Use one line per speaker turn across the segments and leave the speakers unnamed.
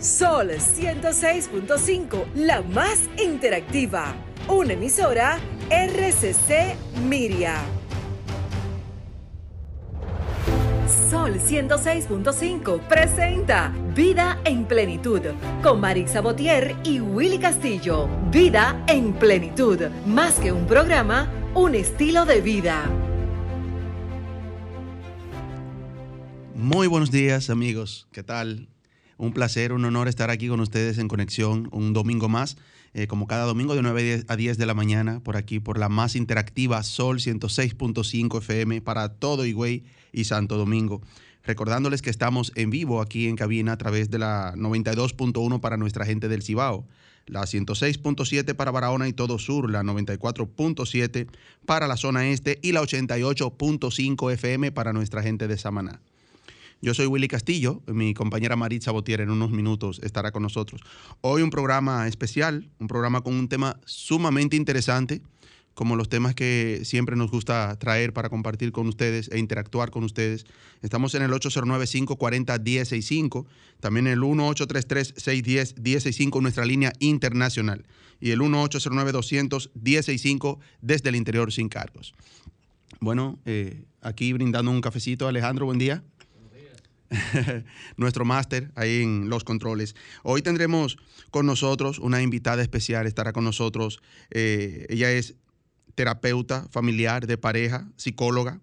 Sol 106.5, la más interactiva. Una emisora RCC Miria. Sol 106.5 presenta Vida en Plenitud con Marix Sabotier y Willy Castillo. Vida en Plenitud, más que un programa, un estilo de vida.
Muy buenos días amigos, ¿qué tal? Un placer, un honor estar aquí con ustedes en conexión un domingo más, eh, como cada domingo de 9 a 10 de la mañana, por aquí, por la más interactiva Sol 106.5 FM para todo Higüey y Santo Domingo. Recordándoles que estamos en vivo aquí en cabina a través de la 92.1 para nuestra gente del Cibao, la 106.7 para Barahona y todo sur, la 94.7 para la zona este y la 88.5 FM para nuestra gente de Samaná. Yo soy Willy Castillo, mi compañera Maritza Botier en unos minutos estará con nosotros. Hoy un programa especial, un programa con un tema sumamente interesante, como los temas que siempre nos gusta traer para compartir con ustedes e interactuar con ustedes. Estamos en el 809-540-1065, también el 1833-610-1065, nuestra línea internacional, y el 1809-200-1065 desde el interior sin cargos. Bueno, eh, aquí brindando un cafecito, Alejandro, buen día. nuestro máster ahí en los controles. Hoy tendremos con nosotros una invitada especial, estará con nosotros. Eh, ella es terapeuta familiar de pareja, psicóloga.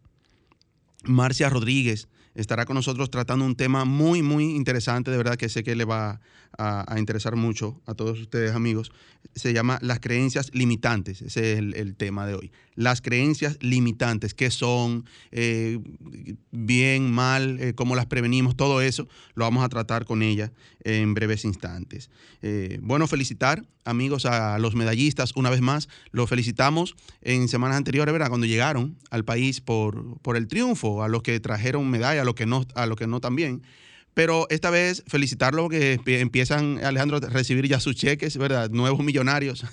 Marcia Rodríguez estará con nosotros tratando un tema muy, muy interesante, de verdad que sé que le va a, interesar mucho a todos ustedes amigos. Se llama las creencias limitantes, ese es el, tema de hoy. Las creencias limitantes, qué son, eh, bien, mal, eh, cómo las prevenimos, todo eso lo vamos a tratar con ella en breves instantes. Eh, bueno, felicitar amigos a los medallistas una vez más. Los felicitamos en semanas anteriores, ¿verdad? Cuando llegaron al país por, por el triunfo, a los que trajeron medalla, a los que no, a los que no también. Pero esta vez felicitarlo que empiezan, Alejandro, a recibir ya sus cheques, ¿verdad? Nuevos millonarios,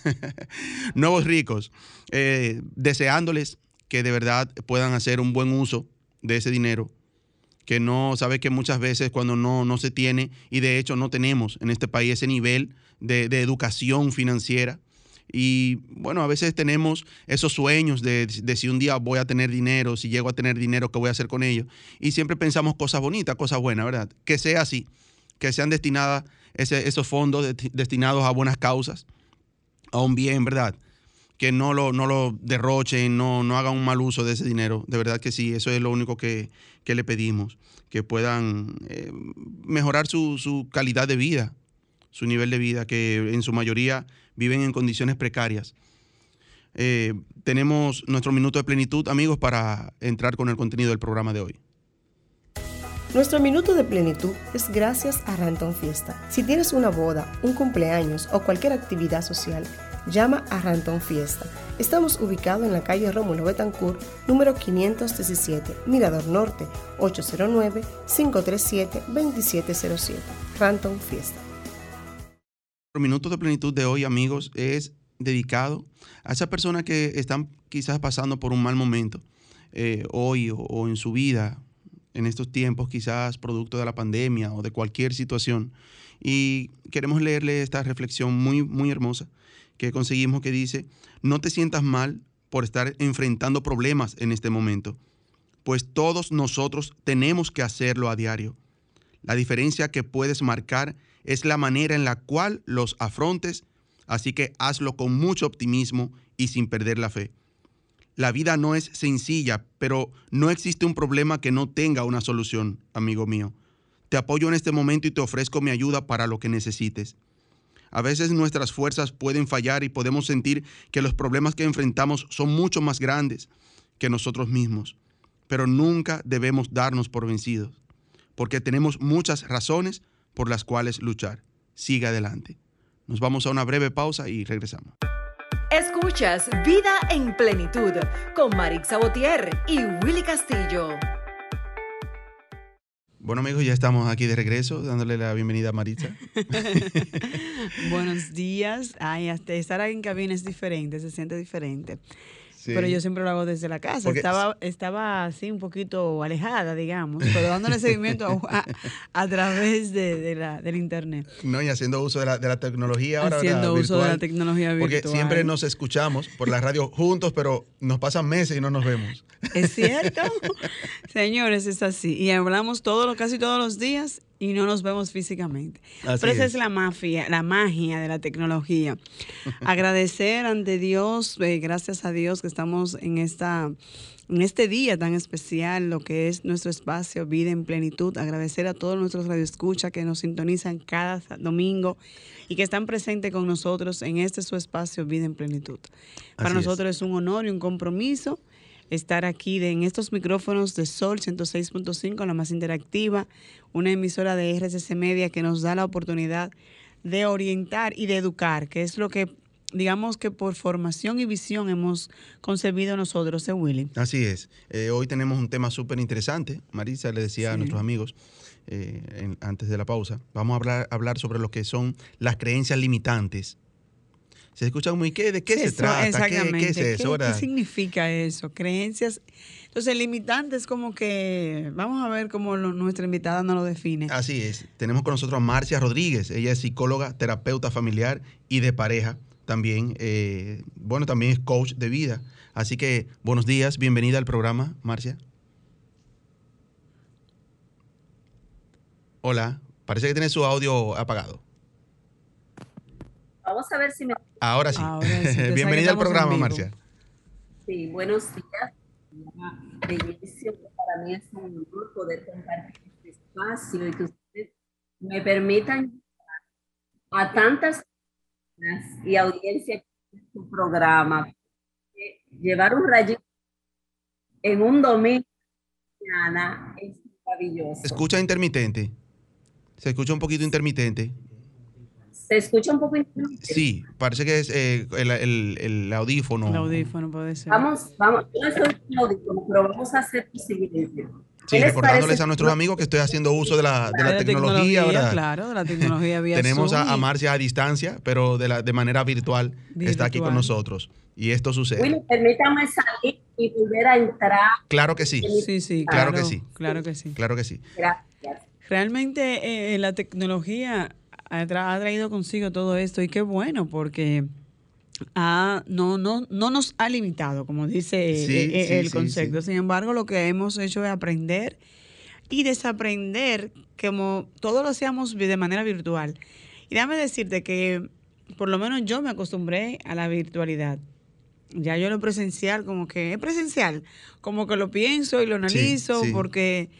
nuevos ricos, eh, deseándoles que de verdad puedan hacer un buen uso de ese dinero, que no, sabe que muchas veces cuando no, no se tiene, y de hecho no tenemos en este país ese nivel de, de educación financiera, y bueno, a veces tenemos esos sueños de, si un día voy a tener dinero, si llego a tener dinero, ¿qué voy a hacer con ello? Y siempre pensamos cosas bonitas, cosas buenas, ¿verdad? Que sea así, que sean destinadas esos fondos destinados a buenas causas, a un bien, ¿verdad? Que no lo, no lo derrochen, no, no hagan un mal uso de ese dinero. De verdad que sí, eso es lo único que, le pedimos, que puedan eh, mejorar su, su calidad de vida, su nivel de vida, que en su mayoría viven en condiciones precarias. Eh, tenemos nuestro minuto de plenitud, amigos, para entrar con el contenido del programa de hoy.
Nuestro minuto de plenitud es gracias a Ranton Fiesta. Si tienes una boda, un cumpleaños o cualquier actividad social, llama a Ranton Fiesta. Estamos ubicados en la calle Rómulo Betancourt, número 517, Mirador Norte, 809-537-2707. Ranton Fiesta.
El minuto de plenitud de hoy, amigos, es dedicado a esas personas que están quizás pasando por un mal momento eh, hoy o, en su vida, en estos tiempos, quizás producto de la pandemia o de cualquier situación. Y queremos leerle esta reflexión muy, muy hermosa que conseguimos que dice, no te sientas mal por estar enfrentando problemas en este momento, pues todos nosotros tenemos que hacerlo a diario. La diferencia que puedes marcar es la manera en la cual los afrontes, así que hazlo con mucho optimismo y sin perder la fe. La vida no es sencilla, pero no existe un problema que no tenga una solución, amigo mío. Te apoyo en este momento y te ofrezco mi ayuda para lo que necesites. A veces nuestras fuerzas pueden fallar y podemos sentir que los problemas que enfrentamos son mucho más grandes que nosotros mismos, pero nunca debemos darnos por vencidos, porque tenemos muchas razones por las cuales luchar. Sigue adelante. Nos vamos a una breve pausa y regresamos.
Escuchas Vida en Plenitud con Marix Sabotier y Willy Castillo.
Bueno amigos, ya estamos aquí de regreso, dándole la bienvenida a Maritza.
Buenos días. Ay, hasta estar en cabina es diferente, se siente diferente. Pero yo siempre lo hago desde la casa. estaba, estaba así un poquito alejada, digamos, pero dándole seguimiento a, través de, la, del internet.
No, y haciendo uso de la, de la tecnología ahora.
Haciendo uso de la tecnología virtual.
Porque siempre nos escuchamos por la radio juntos, pero nos pasan meses y no nos vemos.
Es cierto. Señores, es así. Y hablamos todos, casi todos los días y no nos vemos físicamente. Pero esa es. la mafia, la magia de la tecnología. Agradecer ante Dios, eh, gracias a Dios que estamos en esta en este día tan especial, lo que es nuestro espacio Vida en Plenitud. Agradecer a todos nuestros radioescuchas que nos sintonizan cada domingo y que están presentes con nosotros en este su espacio Vida en Plenitud. Para nosotros es un honor y un compromiso estar aquí en estos micrófonos de Sol 106.5, la más interactiva, una emisora de RCC Media que nos da la oportunidad de orientar y de educar, que es lo que digamos que por formación y visión hemos concebido nosotros, ¿eh, Willy?
Así es. Eh, hoy tenemos un tema súper interesante. Marisa le decía a nuestros amigos eh, antes de la pausa, vamos a hablar, hablar sobre lo que son las creencias limitantes se escucha muy, ¿qué, ¿de qué se trata?
Exactamente. ¿Qué, significa eso? Creencias. Entonces, limitante es como que, vamos a ver cómo nuestra invitada nos lo define.
Así es. Tenemos con nosotros a Marcia Rodríguez. Ella es psicóloga, terapeuta familiar y de pareja también. Eh, bueno, también es coach de vida. Así que, buenos días, bienvenida al programa, Marcia. Hola, parece que tiene su audio apagado.
Vamos a ver si me...
Ahora sí. Bienvenida al programa, Marcia.
Sí, buenos días. Para mí es un honor poder compartir este espacio y que ustedes me permitan a tantas personas y audiencia en su programa llevar un rayito en un domingo mañana es maravilloso.
Escucha intermitente. Se escucha un poquito intermitente.
¿Se escucha un poco
Sí, parece que es eh, el, el, el, audífono.
El audífono puede ser.
Vamos, vamos, yo no soy un audífono, pero vamos a hacer lo siguiente.
Sí, recordándoles a nuestros amigos que estoy haciendo uso de la, de la, tecnología.
tecnología Claro, de la tecnología vía
Tenemos a, Marcia a distancia, pero de, la, de manera virtual, está aquí con nosotros. Y esto sucede.
Willy, permítame salir y volver a entrar.
Claro que sí.
Sí, sí,
claro, que sí.
Claro que sí.
Claro que sí.
Gracias.
Realmente eh, la tecnología ha, traído consigo todo esto y qué bueno porque no, no, no nos ha limitado, como dice eh, eh, el concepto. Sin embargo, lo que hemos hecho es aprender y desaprender como todo lo hacíamos de manera virtual. Y déjame decirte que por lo menos yo me acostumbré a la virtualidad. Ya yo lo presencial, como que es presencial, como que lo pienso y lo analizo, porque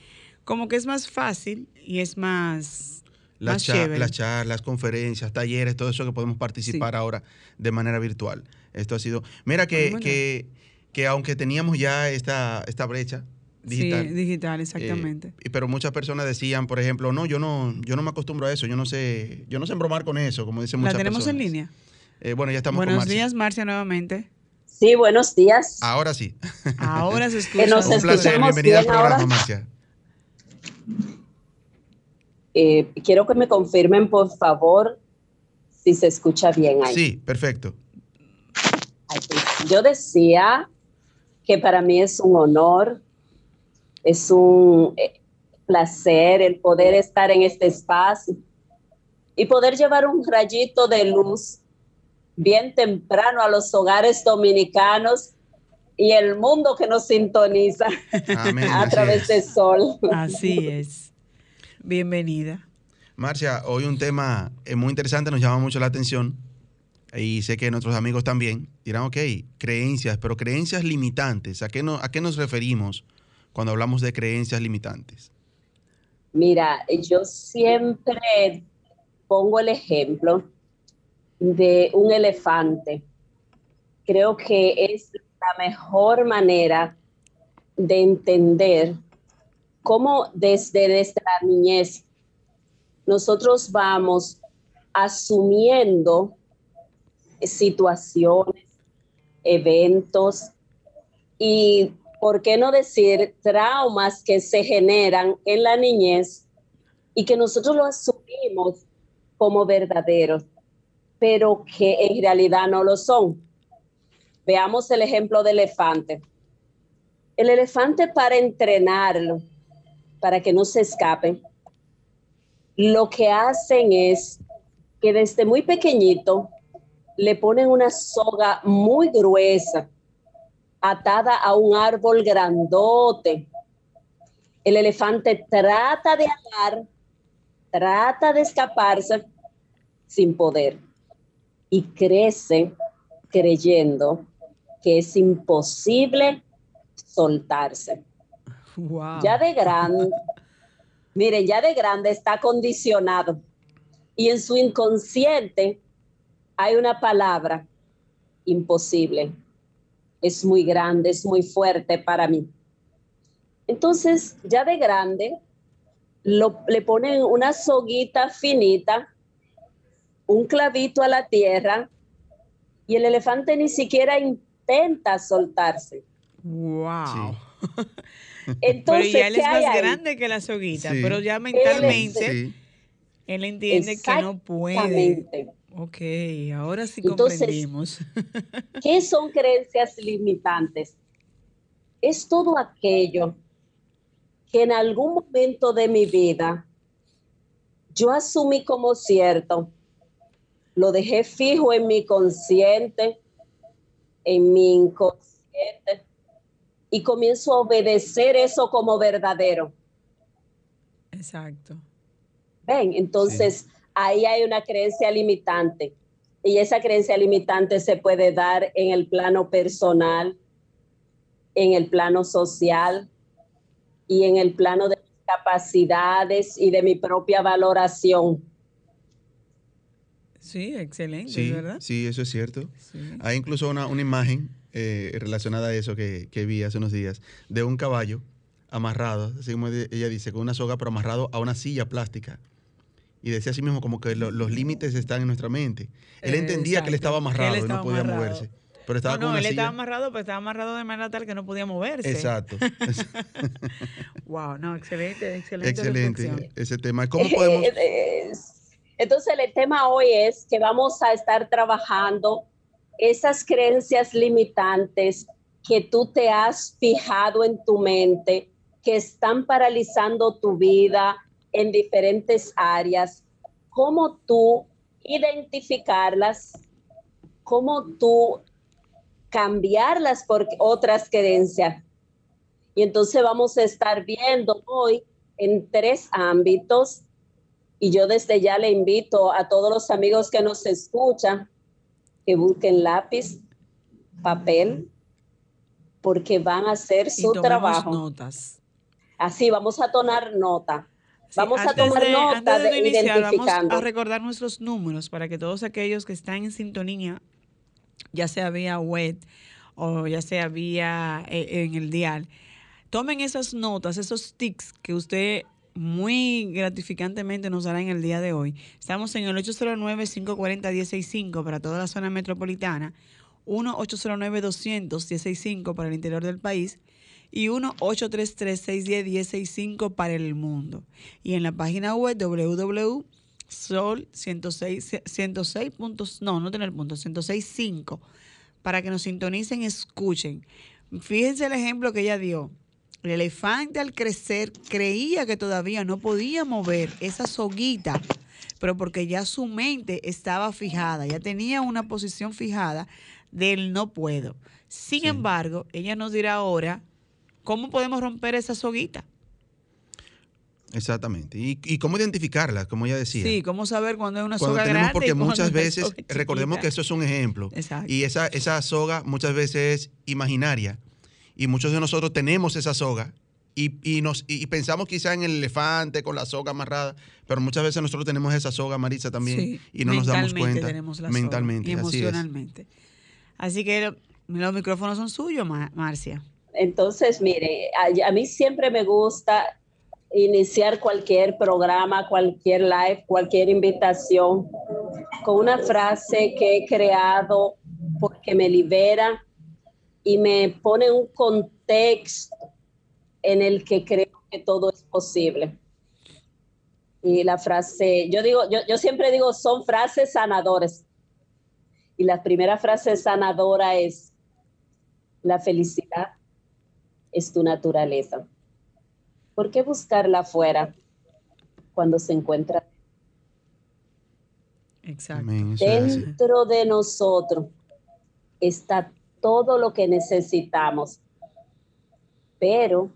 como que es más fácil y es más
las, las charlas, conferencias, talleres, todo eso que podemos participar ahora de manera virtual. Esto ha sido. Mira que, que, que, aunque teníamos ya esta, esta brecha digital.
Sí, digital, exactamente.
Eh, pero muchas personas decían, por ejemplo, no, yo no, yo no me acostumbro a eso, yo no sé, yo no sé embromar con eso, como dicen muchas
personas.
¿La
tenemos en línea?
Eh, bueno, ya estamos
buenos
con Marcia.
días, Marcia, nuevamente.
Sí, buenos días.
Ahora sí.
Ahora se escucha.
Que nos
Un placer, bienvenida al programa, Marcia.
Eh, quiero que me confirmen, por favor, si se escucha bien ahí.
Sí, perfecto.
Yo decía que para mí es un honor, es un eh, placer el poder estar en este espacio y poder llevar un rayito de luz bien temprano a los hogares dominicanos y el mundo que nos sintoniza a través del sol.
Así es. Bienvenida.
Marcia, hoy un tema eh, muy interesante, nos llama mucho la atención y sé que nuestros amigos también dirán, ok, creencias, pero creencias limitantes, ¿a qué, no, ¿a qué nos referimos cuando hablamos de creencias limitantes?
Mira, yo siempre pongo el ejemplo de un elefante. Creo que es la mejor manera de entender cómo desde nuestra niñez nosotros vamos asumiendo situaciones, eventos y, ¿por qué no decir, traumas que se generan en la niñez y que nosotros lo asumimos como verdaderos, pero que en realidad no lo son? Veamos el ejemplo del elefante. El elefante para entrenarlo, para que no se escape, lo que hacen es que desde muy pequeñito le ponen una soga muy gruesa atada a un árbol grandote. El elefante trata de hablar, trata de escaparse sin poder y crece creyendo que es imposible soltarse. Ya de grande, miren, ya de grande está condicionado y en su inconsciente hay una palabra imposible. Es muy grande, es muy fuerte para mí. Entonces, ya de grande, le ponen una soguita finita un clavito a la tierra y el elefante ni siquiera intenta soltarse.
¡Wow! Entonces, pero ya él es más grande que la soguita, pero ya mentalmente él, entiende que no puede. Ok, ahora sí comprendimos.
¿Qué son creencias limitantes? Es todo aquello que en algún momento de mi vida yo asumí como cierto, lo dejé fijo en mi consciente, en mi inconsciente, y comienzo a obedecer eso como verdadero.
Exacto.
Ven, entonces ahí hay una creencia limitante. Y esa creencia limitante se puede dar en el plano personal, en el plano social y en el plano de capacidades y de mi propia valoración.
Sí, excelente,
sí,
¿verdad?
Sí, eso es cierto. Hay incluso una, imagen eh, relacionada a eso que, vi hace unos días, de un caballo amarrado, así como ella dice, con una soga, pero amarrado a una silla plástica. Y decía así mismo como que los límites están en nuestra mente. Él entendía que él estaba amarrado y no podía moverse. Pero estaba
no, él estaba amarrado, pero estaba amarrado de manera tal que no podía moverse.
Exacto.
wow, no, excelente, excelente.
Excelente ese tema. ¿Cómo podemos...?
Entonces el tema hoy es que vamos a estar trabajando esas creencias limitantes que tú te has fijado en tu mente, que están paralizando tu vida en diferentes áreas, cómo tú identificarlas, cómo tú cambiarlas por otras creencias. Y entonces vamos a estar viendo hoy en tres ámbitos y yo desde ya le invito a todos los amigos que nos escuchan que busquen lápiz, papel, porque van a hacer su trabajo.
notas.
Así, vamos a tomar nota. vamos a tomar nota de, iniciar, Vamos
a recordar nuestros números para que todos aquellos que están en sintonía, ya sea vía web o ya sea vía eh, en el dial, tomen esas notas, esos tics que usted muy gratificantemente nos dará en el día de hoy. Estamos en el 809-540-165 para toda la zona metropolitana, 1-809-200-165 para el interior del país y 1-833-610-165 para el mundo. Y en la página web www.sol 106, 106 puntos, no, no tener puntos, 106.5 para que nos sintonicen, escuchen. Fíjense el ejemplo que ella dio el elefante al crecer creía que todavía no podía mover esa soguita, pero porque ya su mente estaba fijada, ya tenía una posición fijada del no puedo. Sin embargo, ella nos dirá ahora cómo podemos romper esa soguita.
Exactamente. ¿Y, cómo identificarla, como ella decía?
Sí, cómo saber cuándo es una soga grande.
Porque muchas veces, recordemos que eso es un ejemplo. Y esa, esa soga muchas veces es imaginaria y muchos de nosotros tenemos esa soga y, nos, y pensamos quizá en el elefante con la soga amarrada, pero muchas veces nosotros tenemos esa soga, Marisa, también, y no nos damos cuenta.
Tenemos la mentalmente. y emocionalmente. Así, que los micrófonos son suyos, Marcia.
Entonces, mire, a, mí siempre me gusta iniciar cualquier programa, cualquier live, cualquier invitación con una frase que he creado porque me libera y me pone un contexto en el que creo que todo es posible. Y la frase, yo digo, yo, yo siempre digo, son frases sanadoras. Y la primera frase sanadora es, La felicidad es tu naturaleza. ¿Por qué buscarla afuera cuando se encuentra
Exacto.
dentro de nosotros? Está todo lo que necesitamos, pero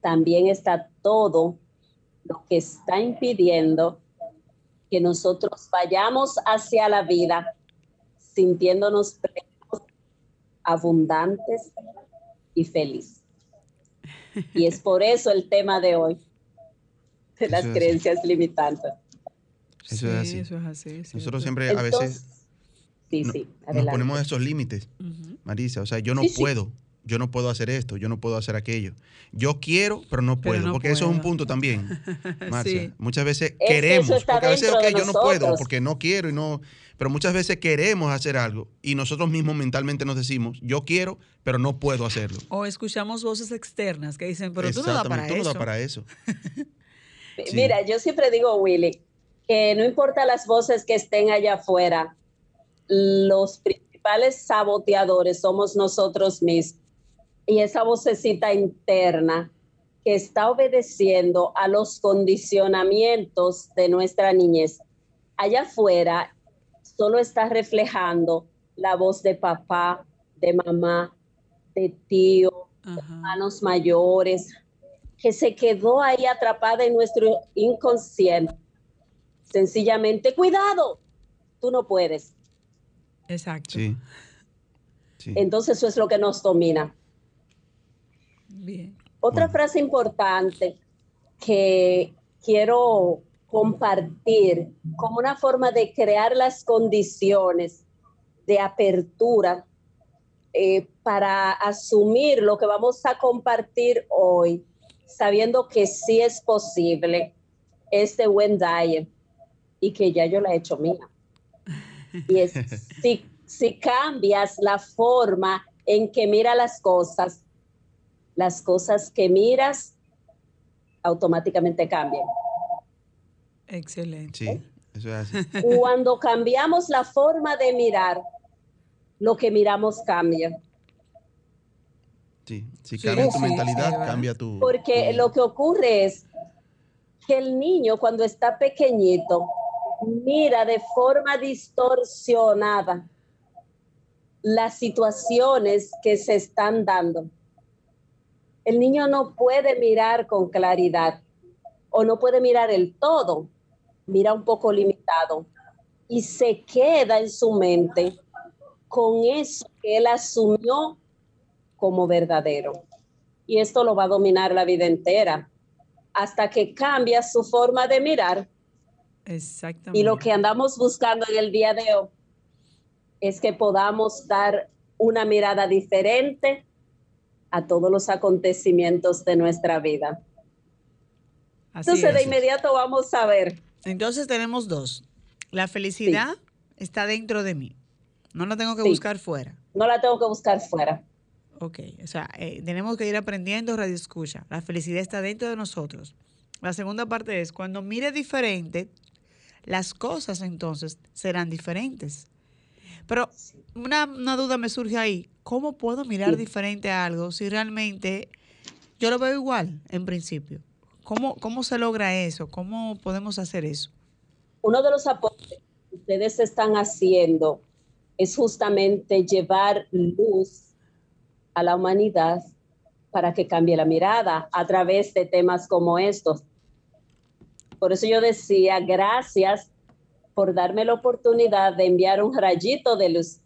también está todo lo que está impidiendo que nosotros vayamos hacia la vida sintiéndonos plenos, abundantes y felices. Y es por eso el tema de hoy, de las creencias limitantes.
Eso, es así. eso es así. Nosotros siempre a veces sí, sí, nos ponemos esos límites, Marisa. O sea, yo no puedo yo no puedo hacer esto, yo no puedo hacer aquello. Yo quiero, pero no puedo, porque eso es un punto también, Marcia. Muchas veces queremos, porque a veces yo no puedo, porque no quiero y no, pero muchas veces queremos hacer algo y nosotros mismos mentalmente nos decimos, yo quiero, pero no puedo hacerlo.
O escuchamos voces externas que dicen, pero tú no das para tú No
das para eso.
Mira, yo siempre digo, Willy, que no importa las voces que estén allá afuera, los principales saboteadores somos nosotros mismos y esa vocecita interna que está obedeciendo a los condicionamientos de nuestra niñez. Allá afuera solo está reflejando la voz de papá, de mamá, de tío, de hermanos mayores, que se quedó ahí atrapada en nuestro inconsciente. Sencillamente, cuidado, tú no puedes.
Exacto.
Entonces eso es lo que nos domina. Otra frase importante que quiero compartir como una forma de crear las condiciones de apertura eh, para asumir lo que vamos a compartir hoy, sabiendo que sí es posible este buen diet y que ya yo la he hecho mía. Y es, si, si cambias la forma en que mira las cosas, las cosas que miras automáticamente cambian.
Excelente.
Sí, eso es así.
Cuando cambiamos la forma de mirar, lo que miramos cambia.
Sí, si cambia tu mentalidad, cambia tu...
Porque lo que ocurre es que el niño cuando está pequeñito mira de forma distorsionada las situaciones que se están dando el niño no puede mirar con claridad o no puede mirar el todo, mira un poco limitado y se queda en su mente con eso que él asumió como verdadero. Y esto lo va a dominar la vida entera hasta que cambia su forma de mirar.
Exactamente.
Y lo que andamos buscando en el día de hoy es que podamos dar una mirada diferente a todos los acontecimientos de nuestra vida. Entonces, de inmediato vamos a ver.
Entonces, tenemos dos. La felicidad está dentro de mí. No la tengo que buscar fuera.
No la tengo que buscar fuera.
Ok, o sea, eh, tenemos que ir aprendiendo radio escucha. La felicidad está dentro de nosotros. La segunda parte es, cuando mire diferente, las cosas entonces serán diferentes. Pero una, duda me surge ahí. ¿Cómo puedo mirar diferente a algo si realmente yo lo veo igual en principio? ¿Cómo, ¿Cómo se logra eso? ¿Cómo podemos hacer eso?
Uno de los aportes que ustedes están haciendo es justamente llevar luz a la humanidad para que cambie la mirada a través de temas como estos. Por eso yo decía, gracias por darme la oportunidad de enviar un rayito de luz.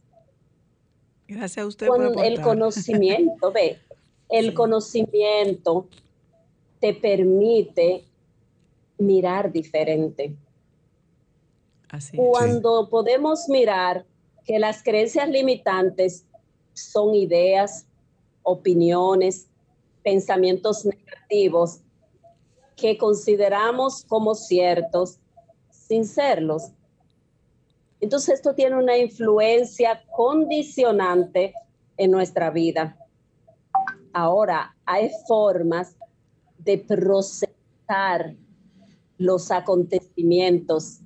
Gracias a usted
Con por el conocimiento, ve, el conocimiento te permite mirar diferente.
Así
Cuando podemos mirar que las creencias limitantes son ideas, opiniones, pensamientos negativos que consideramos como ciertos sin serlos, entonces esto tiene una influencia condicionante en nuestra vida. Ahora, hay formas de procesar los acontecimientos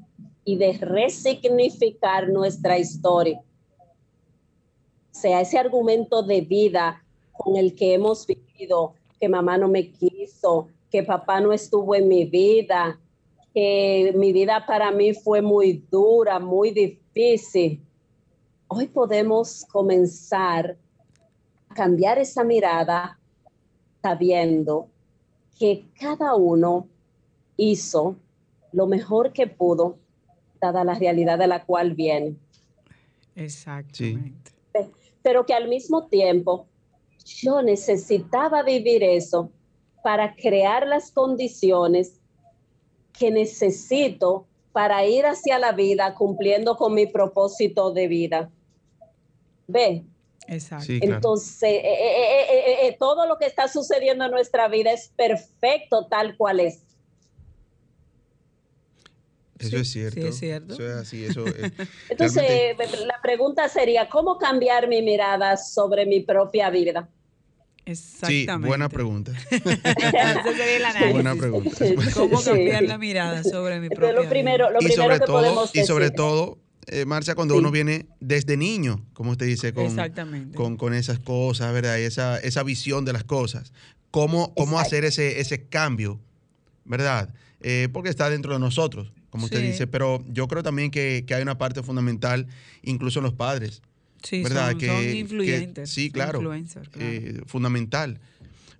y de resignificar nuestra historia. O sea, ese argumento de vida con el que hemos vivido, que mamá no me quiso, que papá no estuvo en mi vida, que mi vida para mí fue muy dura, muy difícil. Hoy podemos comenzar a cambiar esa mirada sabiendo que cada uno hizo lo mejor que pudo, dada la realidad de la cual viene.
Exactamente.
Pero que al mismo tiempo yo necesitaba vivir eso para crear las condiciones que necesito para ir hacia la vida cumpliendo con mi propósito de vida. ¿Ve?
Exacto.
Entonces, eh, eh, eh, todo lo que está sucediendo en nuestra vida es perfecto tal cual es.
Eso es cierto.
Sí, es cierto.
Eso es así.
Entonces, la pregunta sería, ¿cómo cambiar mi mirada sobre mi propia vida?
Exactamente.
Sí, buena pregunta.
Ese sería el análisis.
Buena pregunta.
¿Cómo cambiar la mirada sobre mi propia
lo primero, lo
y
primero
sobre
que
todo,
podemos
Y sobre
decir-
todo, eh, Marcia, cuando
Sí.
uno viene desde niño, como usted dice, con, con, con esas cosas, ¿verdad? Y esa, esa visión de las cosas. ¿Cómo, cómo hacer ese, ese cambio, ¿verdad? Eh, porque está dentro de nosotros, como usted
Sí.
dice, pero yo creo también que, que hay una parte fundamental, incluso en los padres,
Sí,
¿verdad?
son,
que,
son
que-
influyentes.
sí, claro.
claro.
eh, fundamental.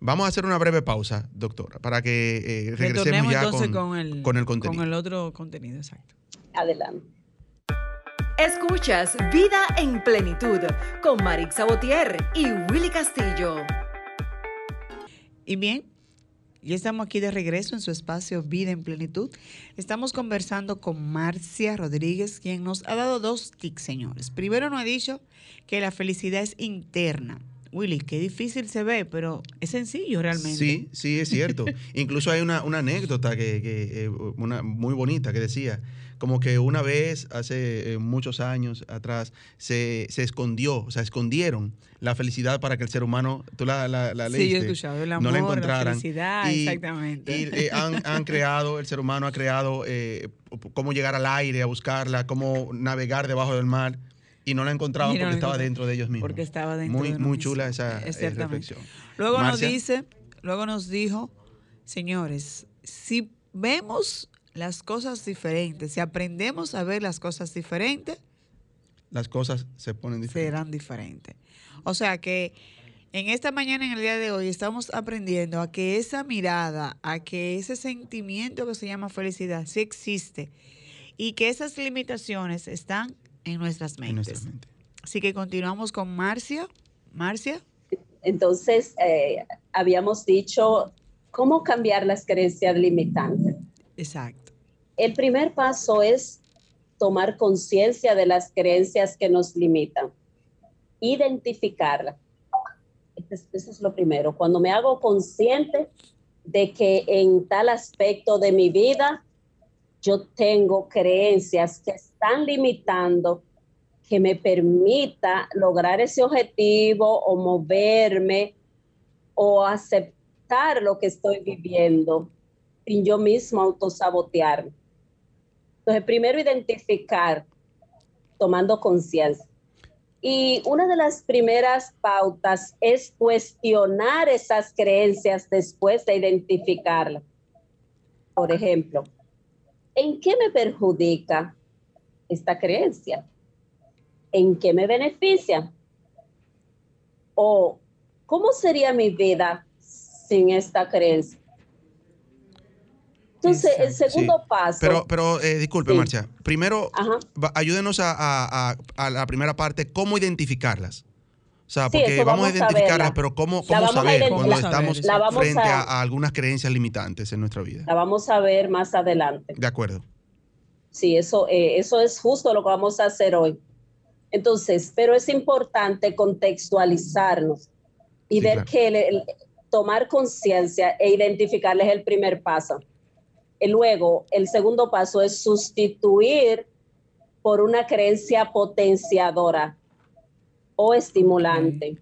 Vamos a hacer una breve pausa, doctora, para que eh, regresemos
Retornemos
ya
entonces
con,
con, el,
con el contenido.
Con el otro contenido, exacto.
Adelante.
Escuchas Vida en Plenitud con Marix Sabotier y Willy Castillo.
Y bien, ya estamos aquí de regreso en su espacio Vida en Plenitud. Estamos conversando con Marcia Rodríguez, quien nos ha dado dos tics, señores. Primero nos ha dicho que la felicidad es interna. Willy, qué difícil se ve, pero es sencillo realmente.
Sí, sí, es cierto. Incluso hay una, una anécdota que, que, eh, una, muy bonita que decía, como que una vez, hace eh, muchos años atrás, se, se escondió, o sea, escondieron la felicidad para que el ser humano, tú la, la, la
Sí, yo he escuchado el
no
amor,
la
la
encontraran.
felicidad,
Y-
exactamente.
Y eh, han, han creado, el ser humano ha creado eh, cómo llegar al aire a buscarla, cómo navegar debajo del mar. Y no la encontraban
no
porque estaba dentro de ellos mismos.
porque estaba dentro
Muy,
de
muy
mismo.
chula esa reflexión.
Luego
Marcia.
nos dice, luego nos dijo, señores, si vemos las cosas diferentes, si aprendemos a ver las cosas diferentes,
Las cosas se ponen diferentes.
serán diferentes. O sea que en esta mañana, en el día de hoy, estamos aprendiendo a que esa mirada, a que ese sentimiento que se llama felicidad sí existe y que esas limitaciones están en nuestras
en
mentes.
nuestra mente.
Así que continuamos con Marcia. Marcia.
Entonces, eh, habíamos dicho, ¿cómo cambiar las creencias limitantes?
Exacto.
El primer paso es tomar conciencia de las creencias que nos limitan, identificarlas. Eso es, eso es lo primero. Cuando me hago consciente de que en tal aspecto de mi vida yo tengo creencias que están limitando que me permita lograr ese objetivo o moverme o aceptar lo que estoy viviendo sin yo mismo autosabotearme. Entonces, primero identificar, tomando conciencia. Y una de las primeras pautas es cuestionar esas creencias después de identificarlas. Por ejemplo, ¿en qué me perjudica esta creencia? ¿En qué me beneficia? ¿O cómo sería mi vida sin esta creencia? Entonces, el segundo
Sí,
paso.
Pero, pero eh, disculpe,
Sí.
Marcia. Primero,
Ajá.
ayúdenos a, a- a- a la primera parte, ¿cómo identificarlas? O sea,
Sí,
porque
eso
vamos, a
vamos a
identificarlas,
verla.
pero ¿cómo, cómo
vamos a
saber cuando
¿Cómo
estamos?
La vamos
frente a,
a-
a algunas creencias limitantes en nuestra vida?
La vamos a ver más adelante.
De acuerdo.
Sí, eso, eh, eso es justo lo que vamos a hacer hoy. Entonces, pero es importante contextualizarnos y
Sí,
ver
claro.
que el- el- tomar conciencia e identificarles el primer paso. Y luego, el segundo paso es sustituir por una creencia potenciadora o estimulante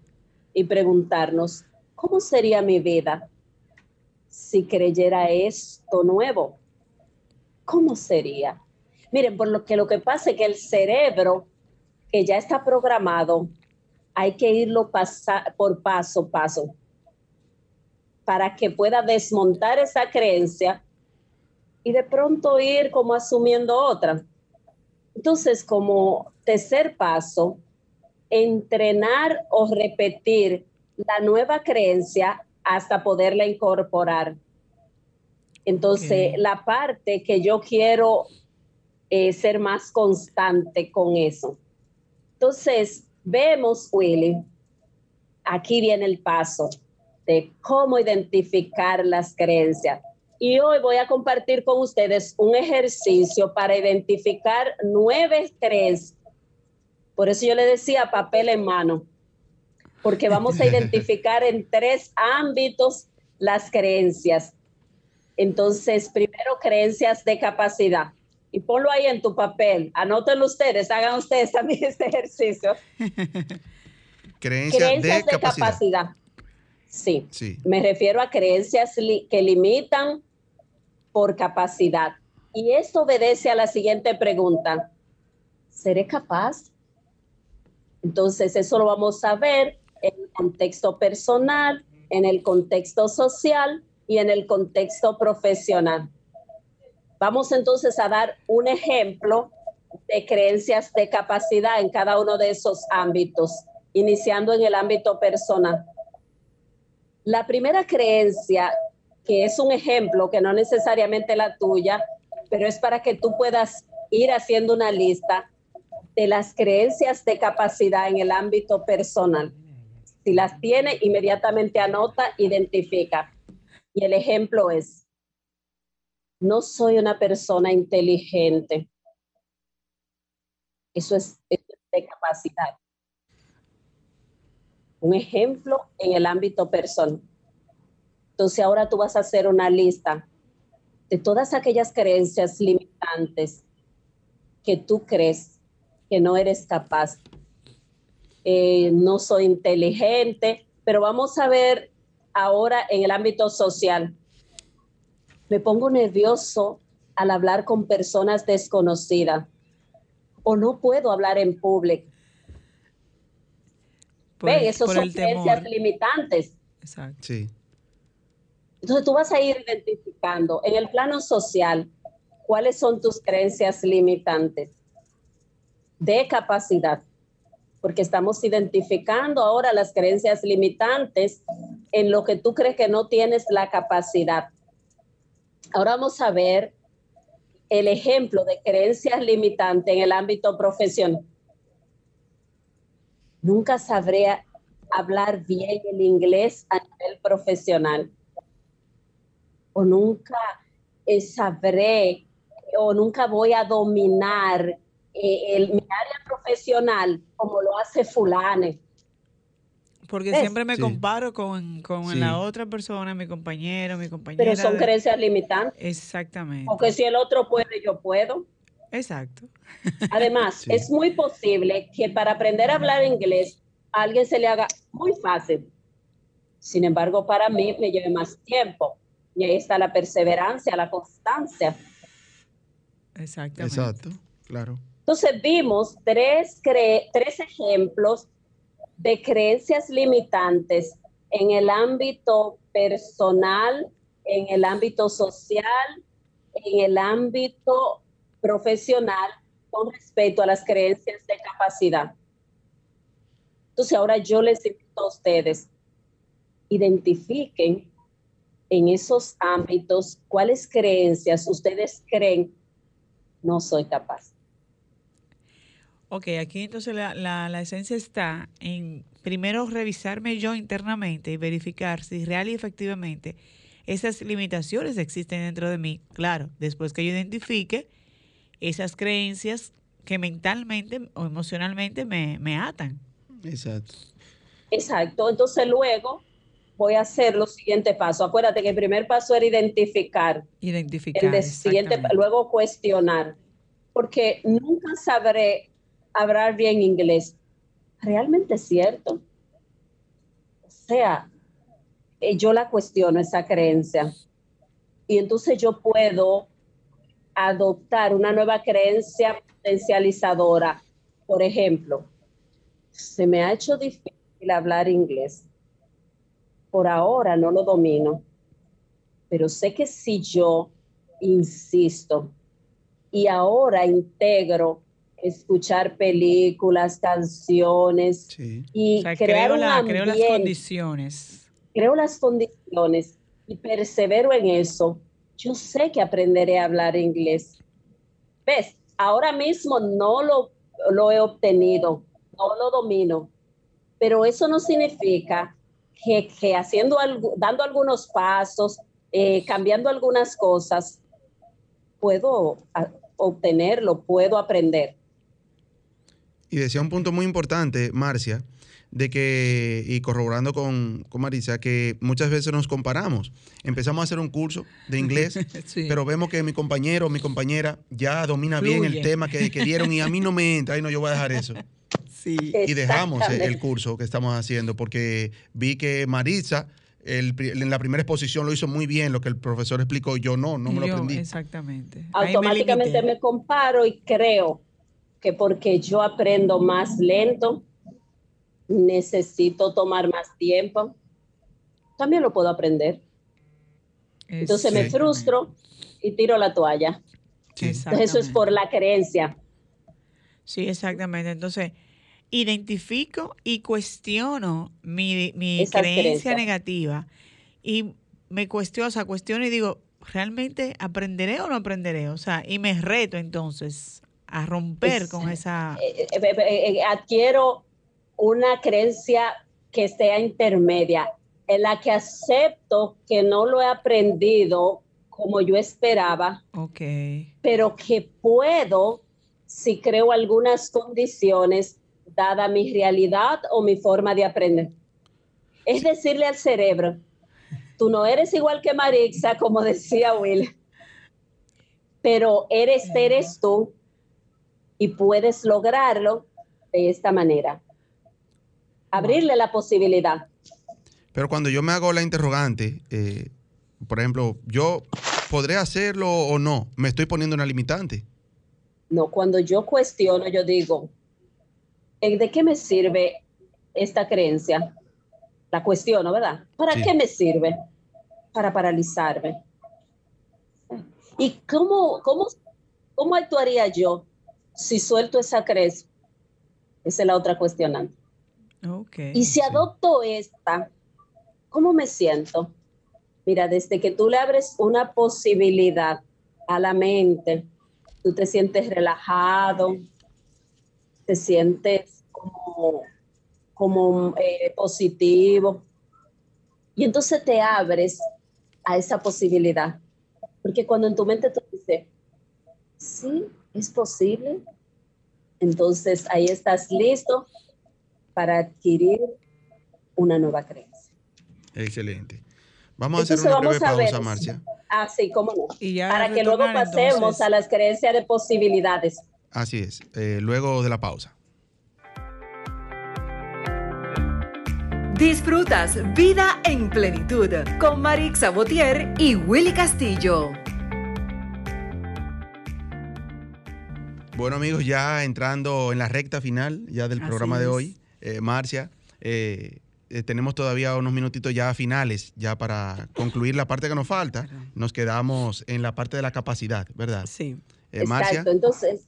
y preguntarnos, ¿cómo sería mi vida si creyera esto nuevo? ¿Cómo sería? Miren, por lo que lo que pasa es que el cerebro, que ya está programado hay que irlo pasar por paso a paso para que pueda desmontar esa creencia y de pronto ir como asumiendo otra. Entonces, como tercer paso, entrenar o repetir la nueva creencia hasta poderla incorporar. Entonces, la parte que yo quiero eh, ser más constante con eso. Entonces, vemos, Willy, aquí viene el paso de cómo identificar las creencias. Y hoy voy a compartir con ustedes un ejercicio para identificar nueve creencias. Por eso yo le decía papel en mano, porque vamos a identificar en tres ámbitos las creencias. Entonces, primero, creencias de capacidad. Y ponlo ahí en tu papel. Anótenlo ustedes, hagan ustedes también este ejercicio.
creencias, de, capacidad.
Sí. sí. Me refiero a creencias que limitan por capacidad. Y esto obedece a la siguiente pregunta. ¿Seré capaz? Entonces, eso lo vamos a ver en el contexto personal, en el contexto social y en el contexto profesional. Vamos entonces a dar un ejemplo de creencias de capacidad en cada uno de esos ámbitos, iniciando en el ámbito personal. La primera creencia, que es un ejemplo, que no necesariamente la tuya, pero es para que tú puedas ir haciendo una lista de las creencias de capacidad en el ámbito personal. Si las tiene, inmediatamente anota, identifica. Y el ejemplo es, no soy una persona inteligente. Eso es, de capacidad. Un ejemplo en el ámbito personal. Entonces ahora tú vas a hacer una lista de todas aquellas creencias limitantes que tú crees que no eres capaz. Eh, no soy inteligente, pero vamos a ver ahora en el ámbito social. Me pongo nervioso al hablar con personas desconocidas o no puedo hablar en público. Ve, esos son creencias limitantes.
Exacto. Sí.
Entonces tú vas a ir identificando en el plano social cuáles son tus creencias limitantes de capacidad, porque estamos identificando ahora las creencias limitantes en lo que tú crees que no tienes la capacidad. Ahora vamos a ver el ejemplo de creencias limitantes en el ámbito profesional. Nunca sabré hablar bien el inglés a nivel profesional. O nunca sabré o nunca voy a dominar eh, el, mi área profesional como lo hace fulane.
Porque siempre me comparo con, la otra persona, mi compañero, mi compañera.
Pero son creencias limitantes.
Exactamente.
Porque si el otro puede, yo puedo.
Exacto.
Además, es muy posible que para aprender a hablar inglés a alguien se le haga muy fácil. Sin embargo, para mí me lleve más tiempo. Y ahí está la perseverancia, la constancia.
Exactamente.
Exacto, claro.
Entonces vimos tres, tres ejemplos de creencias limitantes en el ámbito personal, en el ámbito social, en el ámbito profesional con respecto a las creencias de capacidad. Entonces ahora yo les invito a ustedes, identifiquen en esos ámbitos cuáles creencias ustedes creen no soy capaz.
Ok, aquí entonces la, la, esencia está en primero revisarme yo internamente y verificar si real y efectivamente esas limitaciones existen dentro de mí. Claro, después que yo identifique esas creencias que mentalmente o emocionalmente me, me atan.
Exacto.
Exacto. Entonces luego voy a hacer los siguientes pasos. Acuérdate que el primer paso era identificar.
Identificar.
El siguiente, luego cuestionar. Porque nunca sabré hablar bien inglés. ¿Realmente es cierto? O sea, eh, yo la cuestiono esa creencia. Y entonces yo puedo adoptar una nueva creencia potencializadora. Por ejemplo, se me ha hecho difícil hablar inglés. Por ahora no lo domino, pero sé que si yo insisto y ahora integro escuchar películas, canciones y crear
la, creo las condiciones.
Creo las condiciones y persevero en eso. Yo sé que aprenderé a hablar inglés. ¿Ves? Ahora mismo no lo, lo he obtenido, no lo domino, pero eso no significa que, que haciendo algo, dando algunos pasos, eh, cambiando algunas cosas, puedo obtenerlo, puedo aprender.
Y decía un punto muy importante, Marcia, de que, y corroborando con, con, Marisa, que muchas veces nos comparamos. Empezamos a hacer un curso de inglés, pero vemos que mi compañero o mi compañera ya domina bien el tema que, que, dieron y a mí no me entra, y no, yo voy a dejar eso. Sí. Y dejamos el curso que estamos haciendo, porque vi que Marisa en la primera exposición lo hizo muy bien, lo que el profesor explicó, yo no, no me lo aprendí.
Exactamente.
Automáticamente me, comparo y creo que porque yo aprendo más lento, necesito tomar más tiempo, también lo puedo aprender. Entonces me frustro y tiro la toalla. eso es por la creencia.
Sí, exactamente. Entonces, identifico y cuestiono mi, mi creencia negativa y me cuestiono, o sea, cuestiono y digo, ¿realmente aprenderé o no aprenderé? O sea, y me reto entonces a romper con esa...
Eh, eh, eh, adquiero una creencia que sea intermedia, en la que acepto que no lo he aprendido como yo esperaba,
okay.
pero que puedo, si creo algunas condiciones, dada mi realidad o mi forma de aprender. Es decirle al cerebro, tú no eres igual que Marixa, como decía Will, pero eres, eres tú y puedes lograrlo de esta manera. Abrirle la posibilidad.
Pero cuando yo me hago la interrogante, eh, por ejemplo, yo podré hacerlo o no, me estoy poniendo una limitante.
No, cuando yo cuestiono, yo digo, ¿de qué me sirve esta creencia? La cuestiono, ¿verdad? ¿Para qué me sirve? Para paralizarme. ¿Y cómo, cómo, cómo actuaría yo si suelto esa creencia? Esa es la otra cuestionante.
Okay,
y si adopto esta, ¿cómo me siento? Mira, desde que tú le abres una posibilidad a la mente, tú te sientes relajado, te sientes como, como eh, positivo. Y entonces te abres a esa posibilidad. Porque cuando en tu mente tú dices, sí, es posible, entonces ahí estás listo para adquirir una nueva creencia.
Excelente. Vamos a hacer una breve pausa, Marcia.
Ah, sí, cómo no. para que luego pasemos a las creencias de posibilidades.
Así es, eh, luego de la pausa.
Disfrutas Vida en Plenitud con Marix Sabotier y Willy Castillo.
Bueno amigos, ya entrando en la recta final ya del programa de hoy, eh, Marcia, eh, tenemos todavía unos minutitos ya finales, ya para concluir la parte que nos falta. Nos quedamos en la parte de la capacidad, ¿verdad?
Sí.
Exacto. Entonces,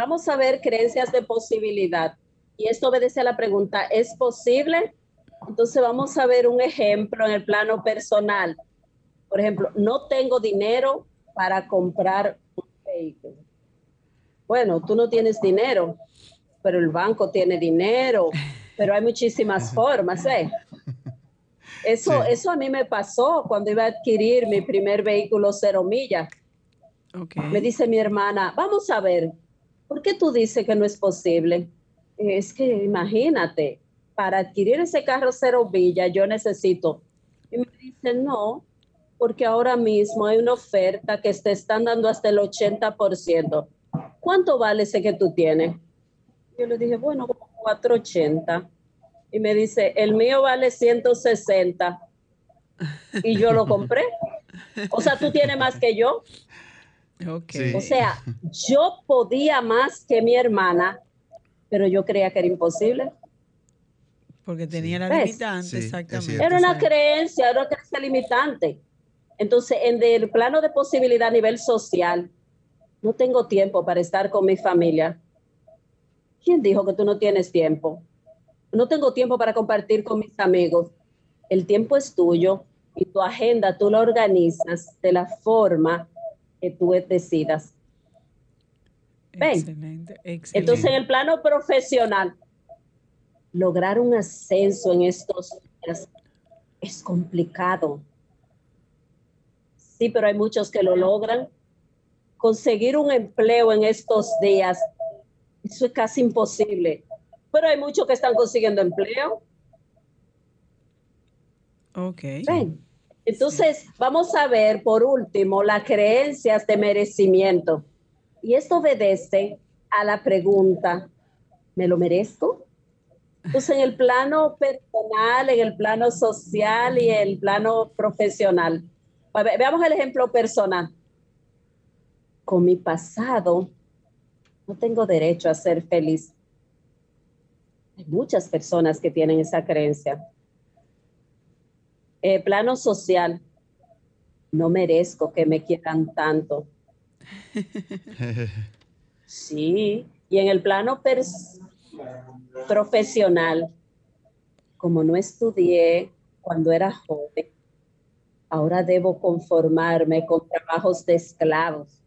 Vamos a ver creencias de posibilidad. Y esto obedece a la pregunta, ¿es posible? Entonces vamos a ver un ejemplo en el plano personal. Por ejemplo, no tengo dinero para comprar un vehículo. Bueno, tú no tienes dinero, pero el banco tiene dinero, pero hay muchísimas formas, ¿eh? Eso, eso a mí me pasó cuando iba a adquirir mi primer vehículo cero millas. Me dice mi hermana, vamos a ver, ¿por qué tú dices que no es posible? Es que imagínate, para adquirir ese carro cero villa yo necesito. Y me dice, no, porque ahora mismo hay una oferta que te están dando hasta el 80%. ¿Cuánto vale ese que tú tienes? Yo le dije, bueno, como 480. Y me dice, el mío vale 160. Y yo lo compré. O sea, tú tienes más que yo. O sea, yo podía más que mi hermana, pero yo creía que era imposible.
Porque tenía la limitante, exactamente.
Era una creencia, era una creencia limitante. Entonces, en el plano de posibilidad a nivel social, no tengo tiempo para estar con mi familia. ¿Quién dijo que tú no tienes tiempo? No tengo tiempo para compartir con mis amigos. El tiempo es tuyo y tu agenda tú la organizas de la forma que tú decidas. Excelente, excelente. Entonces, en el plano profesional, lograr un ascenso en estos días es complicado. Sí, pero hay muchos que lo logran. Conseguir un empleo en estos días, eso es casi imposible. Pero hay muchos que están consiguiendo empleo.
Ok.
Entonces, vamos a ver por último las creencias de merecimiento. Y esto obedece a la pregunta, ¿me lo merezco? Pues en el plano personal, en el plano social y en el plano profesional. Veamos el ejemplo personal. Con mi pasado, no tengo derecho a ser feliz. Hay muchas personas que tienen esa creencia. El plano social, no merezco que me quieran tanto. Sí, y en el plano profesional, como no estudié cuando era joven, ahora debo conformarme con trabajos de esclavos.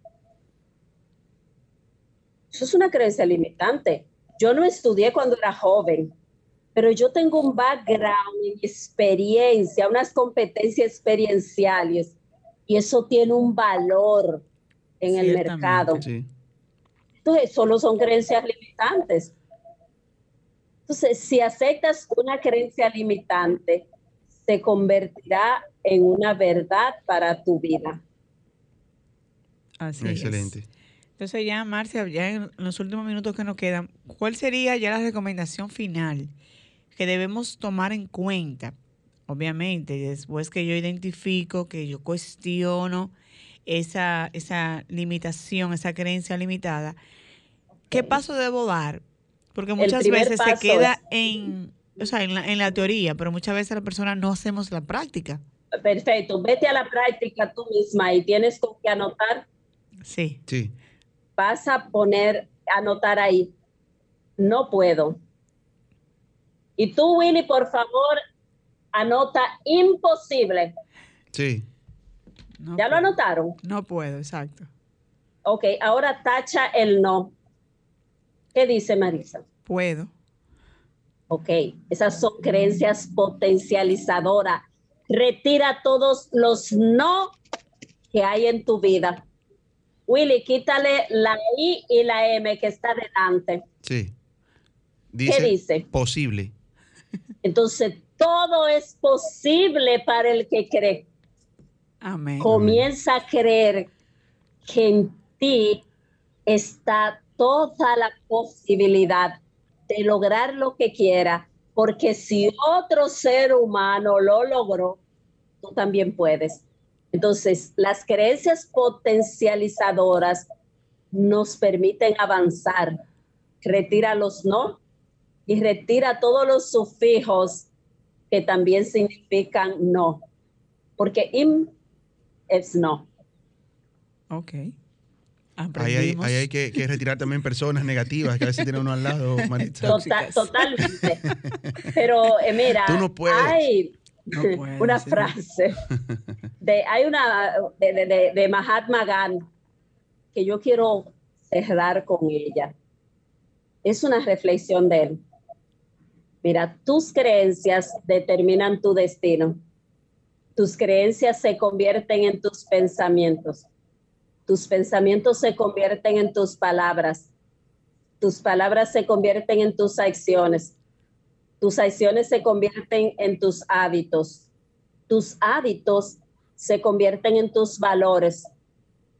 Eso es una creencia limitante. Yo no estudié cuando era joven, pero yo tengo un background y experiencia, unas competencias experienciales, y eso tiene un valor en el mercado. Entonces, solo son creencias limitantes. Entonces, si aceptas una creencia limitante, se convertirá en una verdad para tu vida.
Así Excelente. Entonces ya, Marcia, ya en los últimos minutos que nos quedan, ¿cuál sería ya la recomendación final que debemos tomar en cuenta? Obviamente, después que yo identifico, que yo cuestiono esa, esa limitación, esa creencia limitada, ¿qué paso debo dar porque muchas veces se queda en, o sea, en, la, en la teoría, pero muchas veces la persona no hacemos la práctica.
Perfecto, vete a la práctica tú misma y tienes que anotar.
Sí.
Sí.
Vas a poner, anotar ahí, no puedo. Y tú, Willy, por favor, anota imposible.
Sí.
¿Ya lo anotaron?
No puedo, exacto.
Ok, ahora tacha el no. ¿Qué dice Marisa?
Puedo.
Ok, esas son creencias potencializadoras. Retira todos los no que hay en tu vida. Willy, quítale la I y la M que está delante.
Sí.
¿Qué dice?
Posible.
Entonces, todo es posible para el que cree.
Amén.
Comienza a creer que en ti está toda la posibilidad de lograr lo que quiera, porque si otro ser humano lo logró, tú también puedes. Entonces, las creencias potencializadoras nos permiten avanzar. Retira los no y retira todos los sufijos que también significan no, porque im es no.
Ok.
Ahí hay, que, retirar también personas negativas que a veces tiene uno al lado,
totalmente. Pero eh, mira, hay una frase, de, hay una de, de, Mahatma Gandhi que yo quiero cerrar con ella. Es una reflexión de él. Mira, tus creencias determinan tu destino. Tus creencias se convierten en tus pensamientos tus pensamientos se convierten en tus palabras. Tus palabras se convierten en tus acciones. Tus acciones se convierten en tus hábitos. Tus hábitos se convierten en tus valores.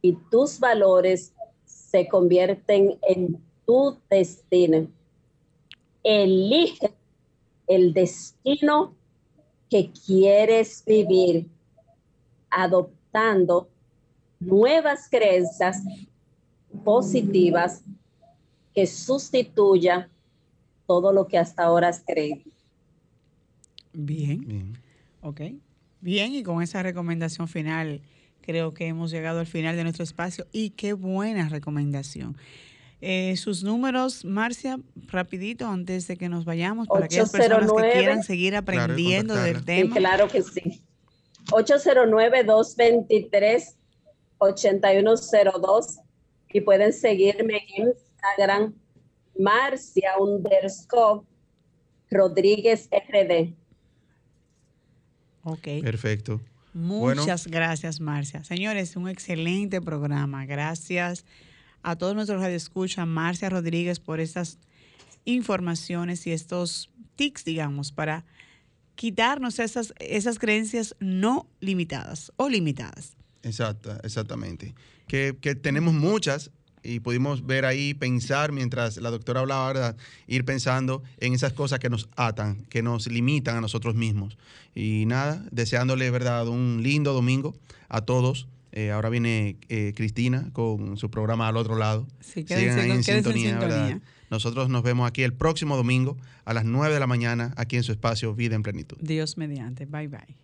Y tus valores se convierten en tu destino. Elige el destino que quieres vivir adoptando nuevas creencias positivas que sustituyan todo lo que hasta ahora has creído.
Bien. Bien. Ok. Bien, y con esa recomendación final, creo que hemos llegado al final de nuestro espacio y qué buena recomendación. Eh, sus números, Marcia, rapidito, antes de que nos vayamos, para aquellas personas que quieran seguir aprendiendo del tema.
claro que sí. 809-223-8102 y pueden seguirme en Instagram, Marcia underscore Rodríguez RD.
Ok.
Perfecto.
Muchas gracias, Marcia. Señores, un excelente programa. Gracias a todos nuestros radioescuchas, Marcia Rodríguez, por estas informaciones y estos tics, digamos, para quitarnos esas, esas creencias no limitadas o limitadas.
Exacto, exactamente. Que, que tenemos muchas y pudimos ver ahí, pensar mientras la doctora hablaba, ¿verdad? ir pensando en esas cosas que nos atan, que nos limitan a nosotros mismos. Y nada, deseándole, ¿verdad?, un lindo domingo a todos. Eh, ahora viene eh, Cristina con su programa al otro lado.
Sí, Sigan ahí en sintonía, ¿verdad?
Nosotros nos vemos aquí el próximo domingo a las 9 de la mañana, aquí en su espacio Vida en Plenitud.
Dios mediante. Bye bye.